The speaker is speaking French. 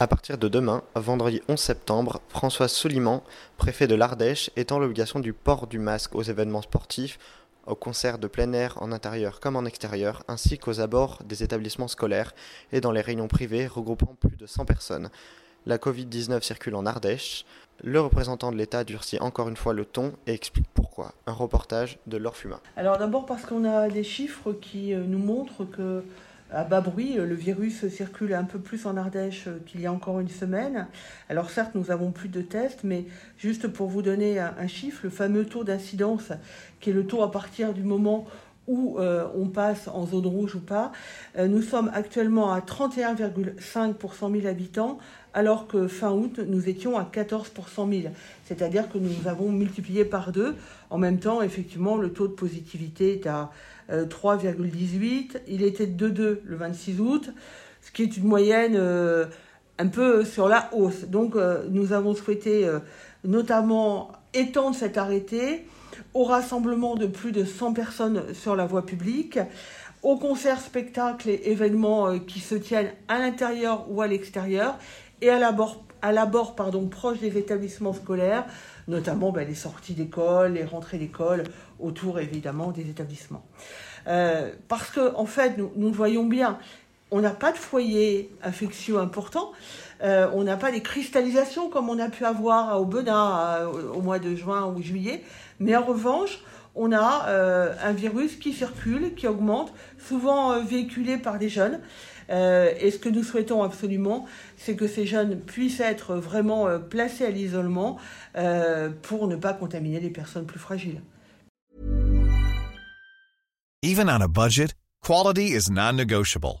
À partir de demain, vendredi 11 septembre, François Souliman, préfet de l'Ardèche, étend l'obligation du port du masque aux événements sportifs, aux concerts de plein air en intérieur comme en extérieur, ainsi qu'aux abords des établissements scolaires et dans les réunions privées regroupant plus de 100 personnes. La Covid-19 circule en Ardèche. Le représentant de l'État durcit encore une fois le ton et explique pourquoi. Un reportage de Laure. Alors d'abord parce qu'on a des chiffres qui euh, nous montrent que à bas bruit, le virus circule un peu plus en Ardèche qu'il y a encore une semaine. Alors certes, nous avons plus de tests, mais juste pour vous donner un, chiffre, le fameux taux d'incidence, qui est le taux à partir du moment où euh, on passe en zone rouge ou pas, euh, nous sommes actuellement à 31,5 pour 100 000 habitants, alors que fin août, nous étions à 14 pour 100 000. C'est-à-dire que nous avons multiplié par deux. En même temps, effectivement, le taux de positivité est à 3,18. Euh, Il était de 2,2 le 26 août, ce qui est une moyenne un peu sur la hausse. Donc nous avons souhaité notamment étendre cet arrêté au rassemblement de plus de 100 personnes sur la voie publique, aux concerts, spectacles et événements qui se tiennent à l'intérieur ou à l'extérieur, et à l'abord à proche des établissements scolaires, notamment ben, les sorties d'école, les rentrées d'école, autour évidemment des établissements. Euh, parce que en fait, nous, nous voyons bien, on n'a pas de foyer infectieux important, euh, on n'a pas des cristallisations comme on a pu avoir au Benin au mois de juin ou juillet, mais en revanche, on a euh, un virus qui circule, qui augmente, souvent véhiculé par des jeunes. Euh, et ce que nous souhaitons absolument, c'est que ces jeunes puissent être vraiment euh, placés à l'isolement euh, pour ne pas contaminer les personnes plus fragiles. Even on a budget, quality is non-negotiable.